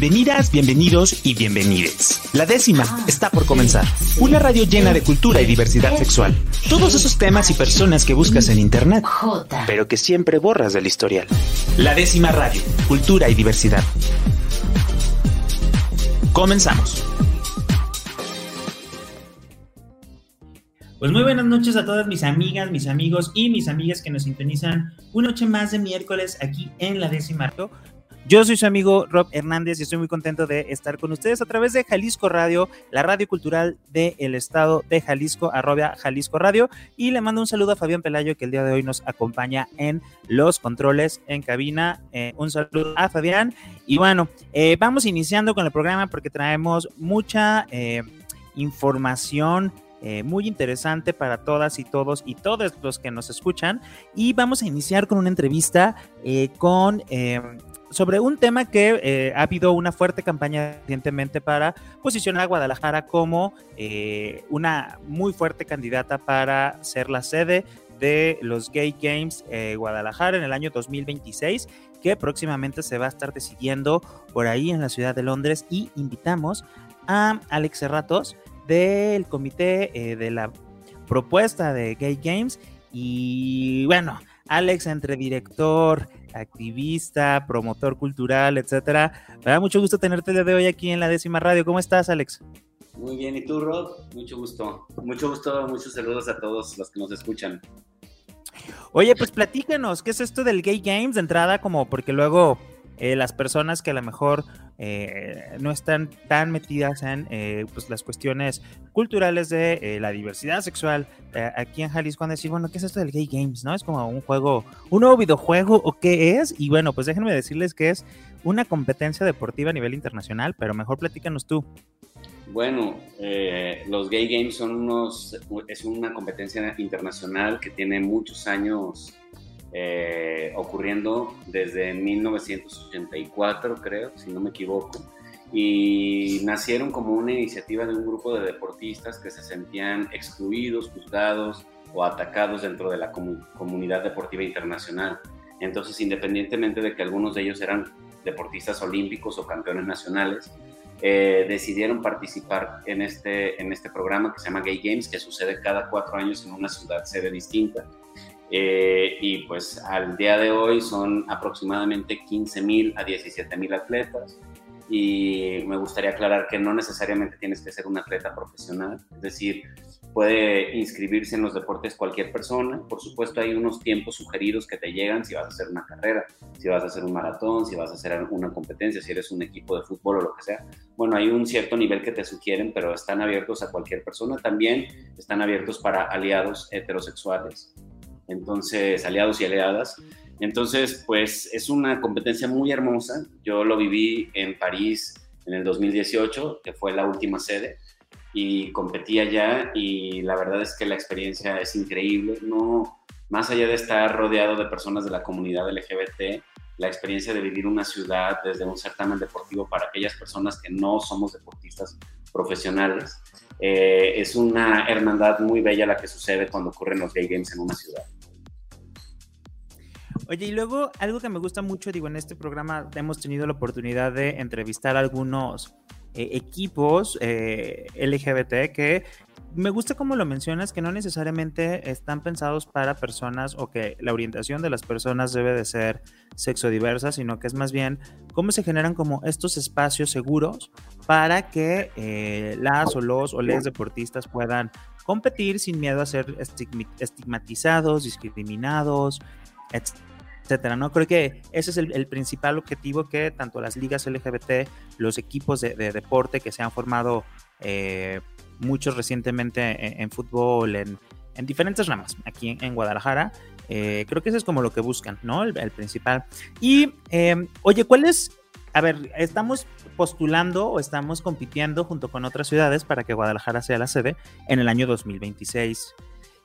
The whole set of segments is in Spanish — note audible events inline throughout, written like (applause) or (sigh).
Bienvenidas, bienvenidos y bienvenides. La décima está por comenzar. Una radio llena de cultura y diversidad sexual. Todos esos temas y personas que buscas en internet, pero que siempre borras del historial. La décima radio, cultura y diversidad. Comenzamos. Pues muy buenas noches a todas mis amigas, mis amigos y mis amigas que nos sintonizan una noche más de miércoles aquí en la décima radio. Yo soy su amigo Rob Hernández y estoy muy contento de estar con ustedes a través de Jalisco Radio, la radio cultural del estado de Jalisco, arroba Jalisco Radio. Y le mando un saludo a Fabián Pelayo que el día de hoy nos acompaña en los controles en cabina. Eh, un saludo a Fabián. Y bueno, eh, vamos iniciando con el programa porque traemos mucha eh, información muy interesante para todas y todos y todos los que nos escuchan. Y vamos a iniciar con una entrevista con... sobre un tema que eh, ha habido una fuerte campaña recientemente para posicionar a Guadalajara como una muy fuerte candidata para ser la sede de los Gay Games Guadalajara en el año 2026 que próximamente se va a estar decidiendo por ahí en la ciudad de Londres y invitamos a Alex Serratos, del comité eh, de la propuesta de Gay Games. Y bueno, Alex, entre director, activista, promotor cultural, etcétera. Me da mucho gusto tenerte el día de hoy aquí en la décima radio. ¿Cómo estás, Alex? Muy bien, ¿y tú, Rod? Mucho gusto. Mucho gusto, muchos saludos a todos los que nos escuchan. Oye, pues platícanos, ¿qué es esto del Gay Games de entrada? Como porque luego eh, las personas que a lo mejor eh, no están tan metidas en eh, pues las cuestiones culturales de la diversidad sexual aquí en Jalisco van a decir, bueno, ¿qué es esto del Gay Games? ¿No? Es como un juego, un nuevo videojuego o qué es? Y bueno, pues déjenme decirles que es una competencia deportiva a nivel internacional, pero mejor platícanos tú. Bueno, los Gay Games son unos, es una competencia internacional que tiene muchos años eh, ocurriendo desde 1984, creo, si no me equivoco, y nacieron como una iniciativa de un grupo de deportistas que se sentían excluidos, juzgados o atacados dentro de la comunidad deportiva internacional. Entonces, independientemente de que algunos de ellos eran deportistas olímpicos o campeones nacionales, eh, decidieron participar en este, en este programa que se llama Gay Games, que sucede cada cuatro años en una ciudad sede distinta. Eh, y pues al día de hoy son aproximadamente 15 mil a 17 mil atletas. Y me gustaría aclarar que no necesariamente tienes que ser un atleta profesional, es decir, puede inscribirse en los deportes cualquier persona. Por supuesto, hay unos tiempos sugeridos que te llegan si vas a hacer una carrera, si vas a hacer un maratón, si vas a hacer una competencia, si eres un equipo de fútbol o lo que sea. Bueno, hay un cierto nivel que te sugieren, pero están abiertos a cualquier persona. También están abiertos para aliados heterosexuales entonces aliados y aliadas. Entonces, pues es una competencia muy hermosa. Yo lo viví en París en el 2018, que fue la última sede, y competí allá y la verdad es que la experiencia es increíble. No, más allá de estar rodeado de personas de la comunidad LGBT, la experiencia de vivir una ciudad desde un certamen deportivo para aquellas personas que no somos deportistas profesionales, eh, es una hermandad muy bella la que sucede cuando ocurren los gay games en una ciudad. Oye, y luego algo que me gusta mucho, digo, en este programa hemos tenido la oportunidad de entrevistar a algunos eh, equipos eh, LGBT que me gusta como lo mencionas, que no necesariamente están pensados para personas o que la orientación de las personas debe de ser sexodiversa, sino que es más bien cómo se generan como estos espacios seguros para que eh, las o los o les deportistas puedan competir sin miedo a ser estigmatizados, discriminados, etc ¿no? Creo que ese es el, principal objetivo que tanto las ligas LGBT, los equipos de, deporte que se han formado eh, muchos recientemente en, fútbol, en, diferentes ramas aquí en, Guadalajara, eh, creo que eso es como lo que buscan, ¿no? El, principal. Y, eh, oye, ¿cuál es? A ver, estamos postulando o estamos compitiendo junto con otras ciudades para que Guadalajara sea la sede en el año 2026.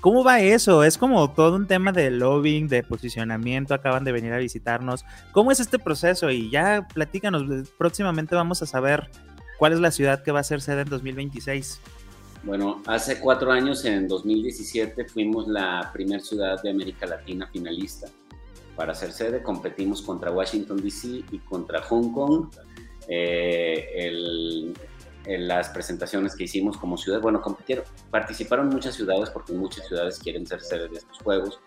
¿Cómo va eso? Es como todo un tema de lobbying, de posicionamiento, acaban de venir a visitarnos. ¿Cómo es este proceso? Y ya platícanos, próximamente vamos a saber cuál es la ciudad que va a ser sede en 2026. Bueno, hace cuatro años, en 2017, fuimos la primera ciudad de América Latina finalista para ser sede. Competimos contra Washington, D.C. y contra Hong Kong. el, las presentaciones que hicimos como ciudad, bueno, compitieron, participaron muchas ciudades porque muchas ciudades quieren ser sede de estos juegos,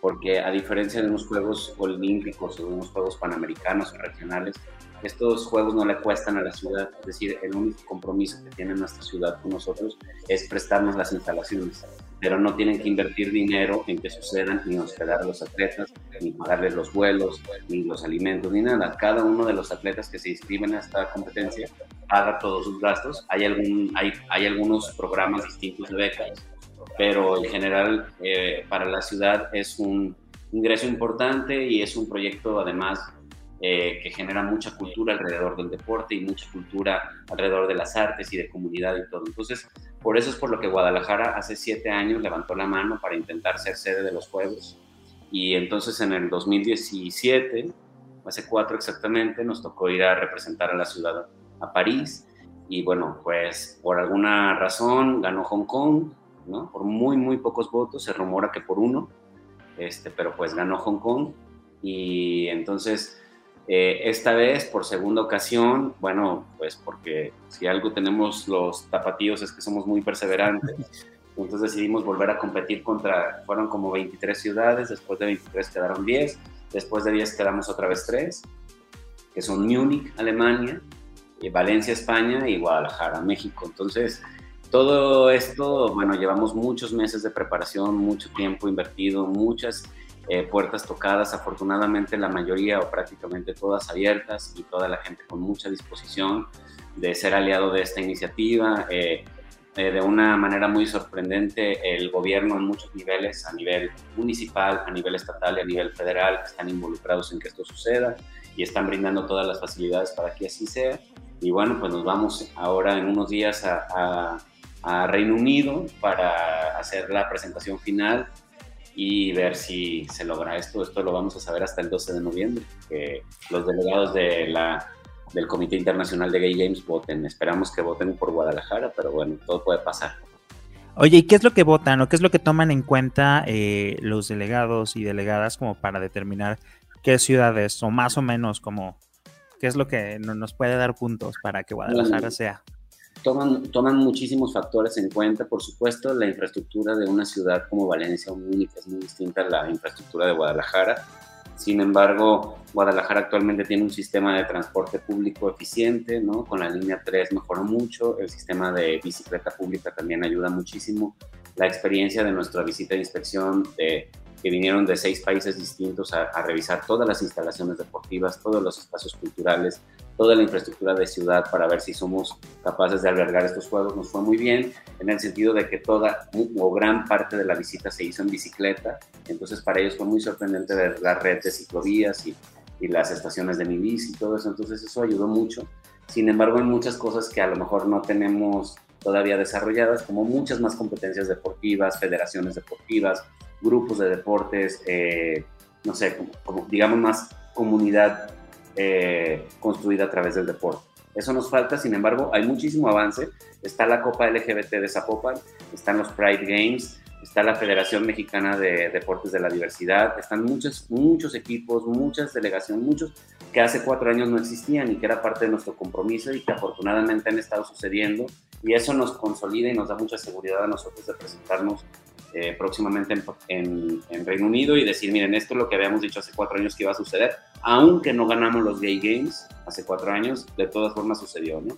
porque a diferencia de unos juegos olímpicos o de unos juegos panamericanos o regionales, estos juegos no le cuestan a la ciudad, es decir, el único compromiso que tiene nuestra ciudad con nosotros es prestarnos las instalaciones, pero no tienen que invertir dinero en que sucedan ni hospedar a los atletas, ni pagarles los vuelos, ni los alimentos, ni nada. Cada uno de los atletas que se inscriben a esta competencia paga todos sus gastos. Hay, algún, hay, hay algunos programas distintos de becas, pero en general eh, para la ciudad es un ingreso importante y es un proyecto además eh, que genera mucha cultura alrededor del deporte y mucha cultura alrededor de las artes y de comunidad y todo. Entonces, por eso es por lo que Guadalajara hace siete años levantó la mano para intentar ser sede de los Juegos. Y entonces en el 2017, hace cuatro exactamente, nos tocó ir a representar a la ciudad a París. Y bueno, pues por alguna razón ganó Hong Kong, ¿no? Por muy, muy pocos votos, se rumora que por uno, este, pero pues ganó Hong Kong. Y entonces eh, esta vez, por segunda ocasión, bueno, pues porque si algo tenemos los tapatíos es que somos muy perseverantes. (laughs) Entonces decidimos volver a competir contra, fueron como 23 ciudades, después de 23 quedaron 10, después de 10 quedamos otra vez 3, que son Múnich, Alemania, Valencia, España y Guadalajara, México. Entonces, todo esto, bueno, llevamos muchos meses de preparación, mucho tiempo invertido, muchas eh, puertas tocadas, afortunadamente la mayoría o prácticamente todas abiertas y toda la gente con mucha disposición de ser aliado de esta iniciativa. Eh, eh, de una manera muy sorprendente, el gobierno en muchos niveles, a nivel municipal, a nivel estatal y a nivel federal, están involucrados en que esto suceda y están brindando todas las facilidades para que así sea. Y bueno, pues nos vamos ahora en unos días a, a Reino Unido para hacer la presentación final y ver si se logra esto. Esto lo vamos a saber hasta el 12 de noviembre, que los delegados de la, del Comité Internacional de Gay Games voten. Esperamos que voten por Guadalajara, pero bueno, todo puede pasar. Oye, ¿y qué es lo que votan o qué es lo que toman en cuenta eh, los delegados y delegadas como para determinar qué ciudades o más o menos como qué es lo que nos puede dar puntos para que Guadalajara sea? toman, toman muchísimos factores en cuenta. Por supuesto, la infraestructura de una ciudad como Valencia o Múnich es muy distinta a la infraestructura de Guadalajara. Sin embargo, Guadalajara actualmente tiene un sistema de transporte público eficiente, ¿no? Con la línea 3 mejoró mucho, el sistema de bicicleta pública también ayuda muchísimo. La experiencia de nuestra visita de inspección de que vinieron de seis países distintos a, revisar todas las instalaciones deportivas, todos los espacios culturales, toda la infraestructura de ciudad para ver si somos capaces de albergar estos juegos. Nos fue muy bien en el sentido de que toda o gran parte de la visita se hizo en bicicleta, entonces para ellos fue muy sorprendente ver la red de ciclovías y, las estaciones de mi bici y todo eso, entonces eso ayudó mucho. Sin embargo, hay muchas cosas que a lo mejor no tenemos todavía desarrolladas, como muchas más competencias deportivas, federaciones deportivas, grupos de deportes, eh, no sé, como, digamos más comunidad eh, construida a través del deporte. Eso nos falta, sin embargo, hay muchísimo avance. Está la Copa LGBT de Zapopan, están los Pride Games, está la Federación Mexicana de Deportes de la Diversidad, están muchos, muchos equipos, muchas delegaciones, muchos que hace cuatro años no existían y que era parte de nuestro compromiso y que afortunadamente han estado sucediendo y eso nos consolida y nos da mucha seguridad a nosotros de presentarnos eh, próximamente en, Reino Unido y decir, miren, esto es lo que habíamos dicho hace cuatro años que iba a suceder, aunque no ganamos los Gay Games hace cuatro años, de todas formas sucedió, ¿no?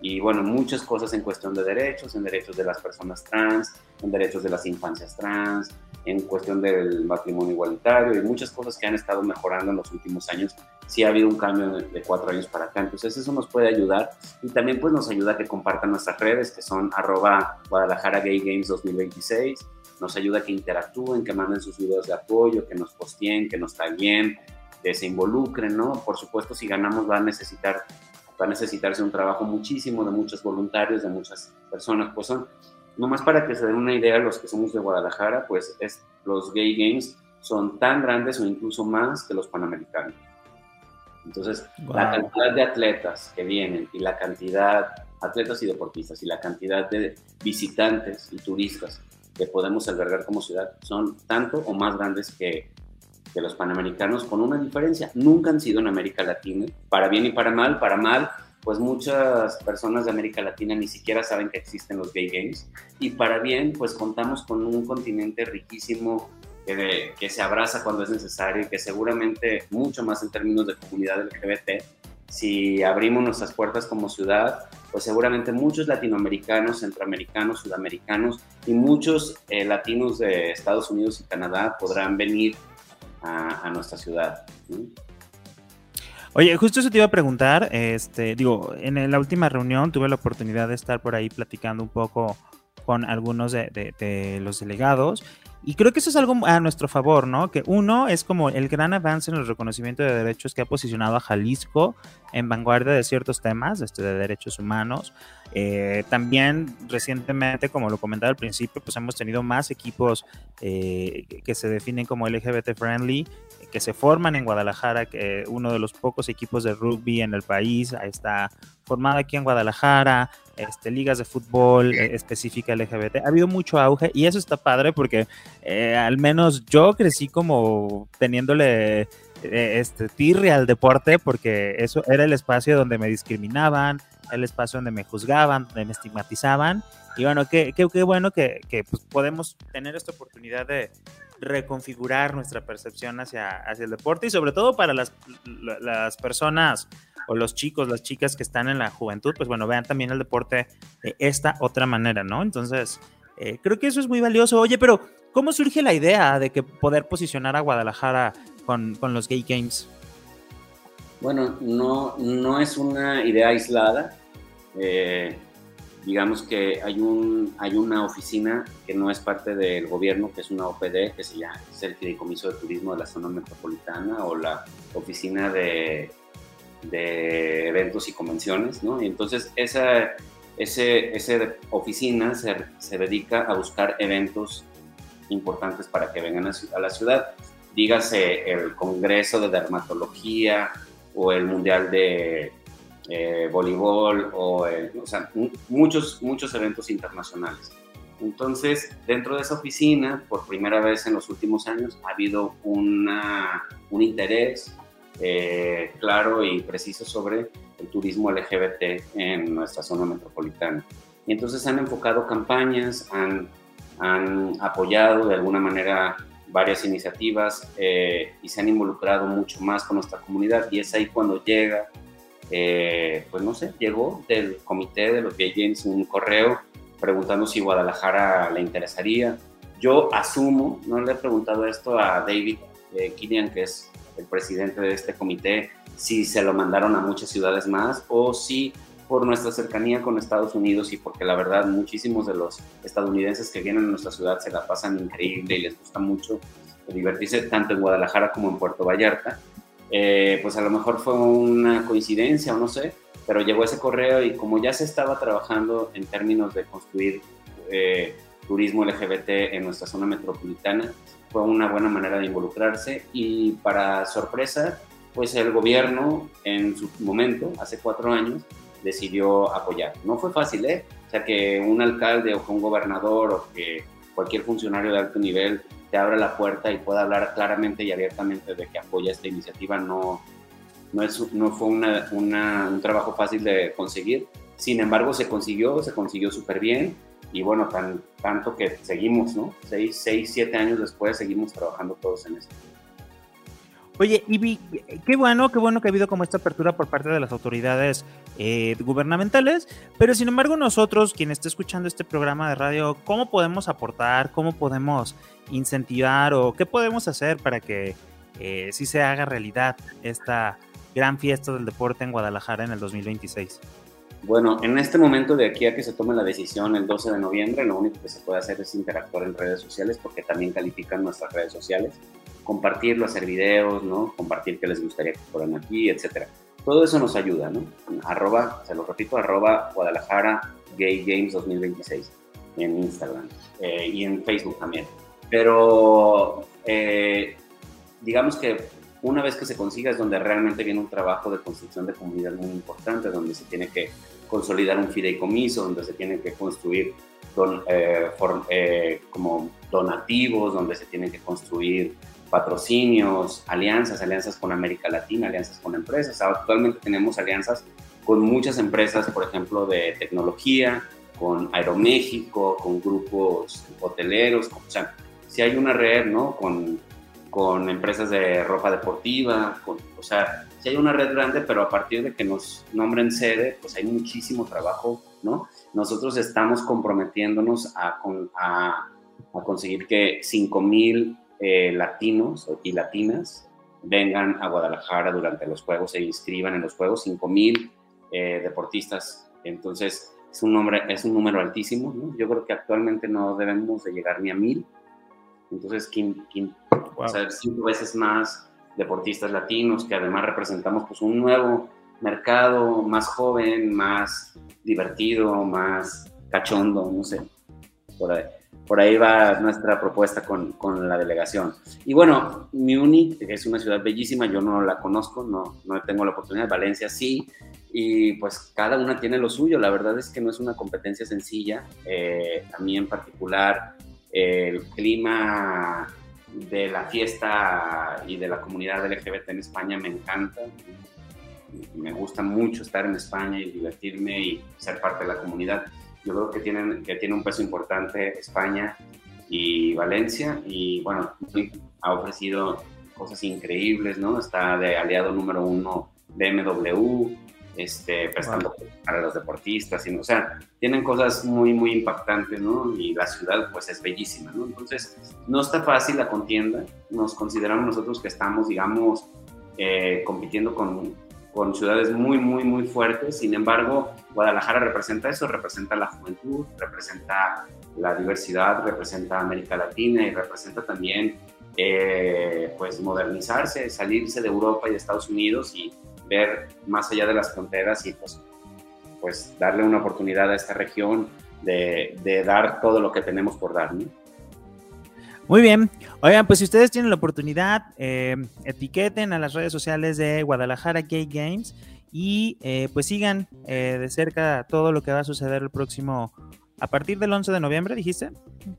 Y bueno, muchas cosas en cuestión de derechos, en derechos de las personas trans, en derechos de las infancias trans, en cuestión del matrimonio igualitario y muchas cosas que han estado mejorando en los últimos años. Sí ha habido un cambio de cuatro años para acá, entonces eso nos puede ayudar y también pues nos ayuda a que compartan nuestras redes que son arroba Guadalajara Gay Games 2026 nos ayuda a que interactúen, que manden sus videos de apoyo, que nos posteen, que nos taguen, que se involucren, ¿no? Por supuesto, si ganamos va a necesitar va a necesitarse un trabajo muchísimo de muchos voluntarios, de muchas personas, pues son, nomás para que se den una idea, los que somos de Guadalajara, pues es, los Gay Games son tan grandes o incluso más que los Panamericanos. Entonces, la cantidad de atletas que vienen y la cantidad, atletas y deportistas, y la cantidad de visitantes y turistas que podemos albergar como ciudad son tanto o más grandes que, que los panamericanos, con una diferencia. Nunca han sido en América Latina, para bien y para mal. Para mal, pues muchas personas de América Latina ni siquiera saben que existen los gay games. Y para bien, pues contamos con un continente riquísimo que, que se abraza cuando es necesario y que seguramente mucho más en términos de comunidad LGBT, si abrimos nuestras puertas como ciudad, pues seguramente muchos latinoamericanos, centroamericanos, sudamericanos y muchos eh, latinos de Estados Unidos y Canadá podrán venir a, nuestra ciudad. Oye, justo eso te iba a preguntar, este, digo, en la última reunión tuve la oportunidad de estar por ahí platicando un poco con algunos de, los delegados y creo que eso es algo a nuestro favor, ¿no? Que uno es como el gran avance en el reconocimiento de derechos que ha posicionado a Jalisco en vanguardia de ciertos temas este, de derechos humanos. Eh, también recientemente, como lo comentaba al principio, pues hemos tenido más equipos eh, que se definen como LGBT friendly, que se forman en Guadalajara, que uno de los pocos equipos de rugby en el país está formado aquí en Guadalajara, este, ligas de fútbol eh, específica LGBT. Ha habido mucho auge y eso está padre porque al menos yo crecí como teniéndole este, tirria al deporte porque eso era el espacio donde me discriminaban, el espacio donde me juzgaban, donde me estigmatizaban. Y bueno, qué, qué, qué bueno que, que pues, podemos tener esta oportunidad de reconfigurar nuestra percepción hacia, hacia el deporte y sobre todo para las, las personas o los chicos, las chicas que están en la juventud, pues bueno, vean también el deporte de esta otra manera, ¿no? Entonces, eh, creo que eso es muy valioso. Oye, pero ¿cómo surge la idea de que poder posicionar a Guadalajara con, con los Gay Games? Bueno, no, no es una idea aislada. Eh, digamos que hay, un, hay una oficina que no es parte del gobierno, que es una OPD, que se llama es el Fideicomiso de Turismo de la Zona Metropolitana o la Oficina de, de Eventos y Convenciones, ¿no? Y entonces esa, ese, esa oficina se, se, dedica a buscar eventos importantes para que vengan a, la ciudad. Dígase el Congreso de Dermatología, o el Mundial de eh, Voleibol, o, o sea, muchos, muchos eventos internacionales. Entonces, dentro de esa oficina, por primera vez en los últimos años, ha habido una, un interés eh, claro y preciso sobre el turismo LGBT en nuestra zona metropolitana. Y entonces han enfocado campañas, han, han apoyado de alguna manera varias iniciativas eh, y se han involucrado mucho más con nuestra comunidad y es ahí cuando llega, eh, pues no sé, llegó del comité de los Gay Games un correo preguntando si Guadalajara le interesaría. Yo asumo, no le he preguntado esto a David eh, Killian, que es el presidente de este comité, si se lo mandaron a muchas ciudades más o si por nuestra cercanía con Estados Unidos y porque la verdad muchísimos de los estadounidenses que vienen a nuestra ciudad se la pasan increíble y les gusta mucho divertirse tanto en Guadalajara como en Puerto Vallarta. Eh, pues a lo mejor fue una coincidencia o no sé, pero llegó ese correo y como ya se estaba trabajando en términos de construir eh, turismo LGBT en nuestra zona metropolitana, fue una buena manera de involucrarse y para sorpresa, pues el gobierno en su momento, hace cuatro años, decidió apoyar. No fue fácil, ¿eh? O sea, que un alcalde o un gobernador o que cualquier funcionario de alto nivel te abra la puerta y pueda hablar claramente y abiertamente de que apoya esta iniciativa no, no, es, no fue una, un trabajo fácil de conseguir. Sin embargo, se consiguió, se consiguió súper bien y bueno, tan, tanto que seguimos, ¿no? Seis, seis, siete años después seguimos trabajando todos en esto. Oye, y qué bueno, qué bueno que ha habido como esta apertura por parte de las autoridades eh, gubernamentales, pero sin embargo nosotros, quien esté escuchando este programa de radio, ¿cómo podemos aportar? ¿Cómo podemos incentivar o qué podemos hacer para que eh, sí se haga realidad esta gran fiesta del deporte en Guadalajara en el 2026? Bueno, en este momento de aquí a que se tome la decisión el 12 de noviembre, lo único que se puede hacer es interactuar en redes sociales porque también califican nuestras redes sociales compartirlo, hacer videos, ¿no? Compartir qué les gustaría que fueran aquí, etcétera. Todo eso nos ayuda, ¿no? Arroba, se lo repito, arroba Guadalajara Gay Games 2026 en Instagram eh, y en Facebook también. Pero eh, digamos que una vez que se consiga es donde realmente viene un trabajo de construcción de comunidad muy importante, donde se tiene que consolidar un fideicomiso, donde se tiene que construir eh, como donativos, donde se tienen que construir patrocinios, alianzas, alianzas con América Latina, alianzas con empresas. Actualmente tenemos alianzas con muchas empresas, por ejemplo, de tecnología, con Aeroméxico, con grupos hoteleros, o sea, si hay una red, ¿no? Con, con empresas de ropa deportiva, o sea, si hay una red grande, pero a partir de que nos nombren sede, pues hay muchísimo trabajo, ¿no? Nosotros estamos comprometiéndonos a, a, a conseguir que 5 mil eh, latinos y latinas vengan a Guadalajara durante los Juegos, se inscriban en los Juegos, 5 mil eh, deportistas. Entonces, es un, nombre, es un número altísimo, ¿no? Yo creo que actualmente no debemos de llegar ni a mil. Entonces, o sea, cinco veces más deportistas latinos, que además representamos pues un nuevo mercado más joven, más divertido, más cachondo, no sé, por ahí por ahí va nuestra propuesta con, con, la delegación. Y bueno, Múnich es una ciudad bellísima, yo no la conozco, no, no tengo la oportunidad, Valencia sí, y pues cada una tiene lo suyo, la verdad es que no es una competencia sencilla, eh, a mí en particular el clima de la fiesta y de la comunidad LGBT en España me encanta, me gusta mucho estar en España y divertirme y ser parte de la comunidad yo creo que tienen que tiene un peso importante España y Valencia y bueno, ha ofrecido cosas increíbles, ¿no? Está de aliado número uno BMW, este, prestando para los deportistas, y, o sea, tienen cosas muy, muy impactantes, ¿no? Y la ciudad, pues, es bellísima, ¿no? Entonces, no está fácil la contienda, nos consideramos nosotros que estamos, digamos, eh, compitiendo con con ciudades muy, muy, muy fuertes. Sin embargo, Guadalajara representa eso, representa la juventud, representa la diversidad, representa América Latina y representa también, eh, pues, modernizarse, salirse de Europa y de Estados Unidos y ver más allá de las fronteras y, pues, pues darle una oportunidad a esta región de, de dar todo lo que tenemos por dar, ¿no? Muy bien. Oigan, pues si ustedes tienen la oportunidad, eh, etiqueten a las redes sociales de Guadalajara Gay Games y eh, pues sigan eh, de cerca todo lo que va a suceder el próximo, a partir del 11 de noviembre, dijiste.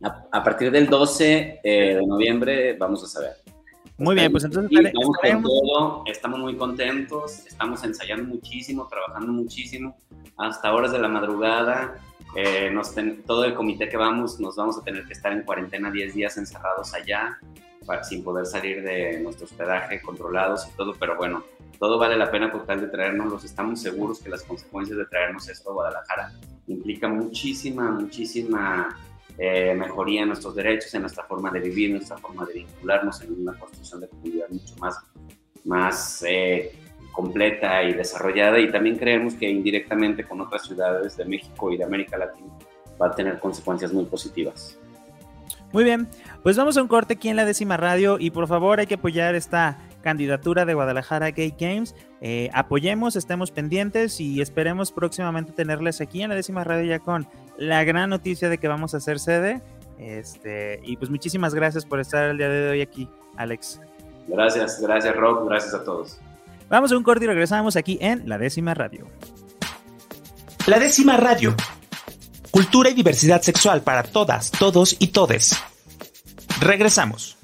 A, partir del 12 de noviembre vamos a saber. Muy bien, pues entonces estamos muy contentos, estamos ensayando muchísimo, trabajando muchísimo, hasta horas de la madrugada. Eh, todo el comité que vamos nos vamos a tener que estar en cuarentena 10 días encerrados allá sin poder salir de nuestro hospedaje, controlados y todo, pero bueno, todo vale la pena por tal de traernos, estamos seguros que las consecuencias de traernos esto a Guadalajara implica muchísima, muchísima eh, mejoría en nuestros derechos, en nuestra forma de vivir, en nuestra forma de vincularnos en una construcción de comunidad mucho más, más eh, completa y desarrollada y también creemos que indirectamente con otras ciudades de México y de América Latina va a tener consecuencias muy positivas. Muy bien, pues vamos a un corte aquí en la décima radio y por favor hay que apoyar esta candidatura de Guadalajara Gay Games. Eh, apoyemos, estemos pendientes y esperemos próximamente tenerles aquí en la décima radio ya con la gran noticia de que vamos a hacer sede. Este, y pues muchísimas gracias por estar el día de hoy aquí, Alex. Gracias, gracias Rob, gracias a todos. Vamos a un corte y regresamos aquí en La Décima Radio. La Décima Radio. Cultura y diversidad sexual para todas, todos y todes. Regresamos.